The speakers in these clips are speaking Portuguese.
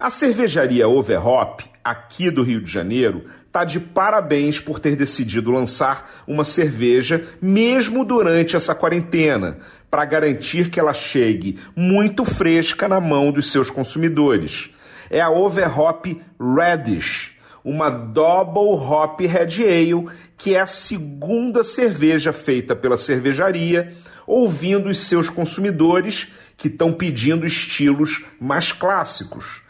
A cervejaria Overhop, aqui do Rio de Janeiro, tá de parabéns por ter decidido lançar uma cerveja mesmo durante essa quarentena, para garantir que ela chegue muito fresca na mão dos seus consumidores. É a Overhop Radish, uma Double Hop Red Ale, que é a segunda cerveja feita pela cervejaria, ouvindo os seus consumidores que estão pedindo estilos mais clássicos.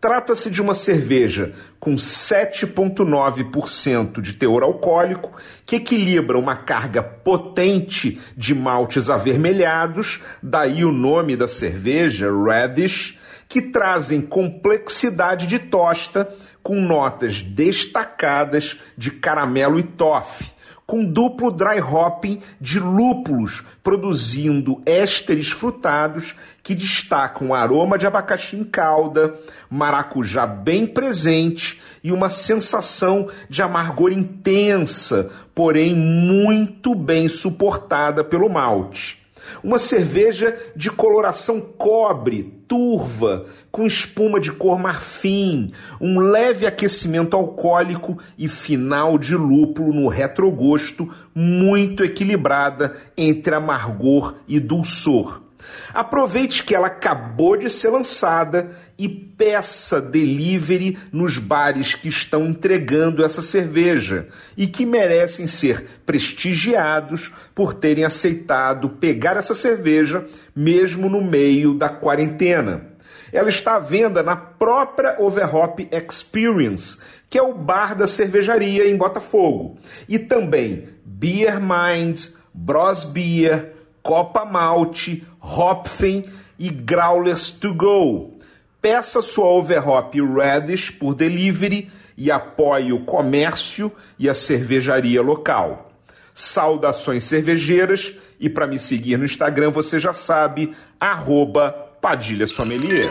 Trata-se de uma cerveja com 7,9% de teor alcoólico, que equilibra uma carga potente de maltes avermelhados, daí o nome da cerveja, Radish, que trazem complexidade de tosta com notas destacadas de caramelo e toffee com duplo dry hopping de lúpulos, produzindo ésteres frutados que destacam aroma de abacaxi em calda, maracujá bem presente e uma sensação de amargor intensa, porém muito bem suportada pelo malte. Uma cerveja de coloração cobre, turva, com espuma de cor marfim, um leve aquecimento alcoólico e final de lúpulo no retrogosto, muito equilibrada entre amargor e dulçor. Aproveite que ela acabou de ser lançada e peça delivery nos bares que estão entregando essa cerveja e que merecem ser prestigiados por terem aceitado pegar essa cerveja mesmo no meio da quarentena. Ela está à venda na própria Overhop Experience, que é o bar da cervejaria em Botafogo, e também Beer Mind, Bros Beer, Copa Malte, Hopfen e Growlers to Go. Peça sua Overhop Radish por delivery e apoie o comércio e a cervejaria local. Saudações cervejeiras e para me seguir no Instagram você já sabe, arroba Padilha Sommelier.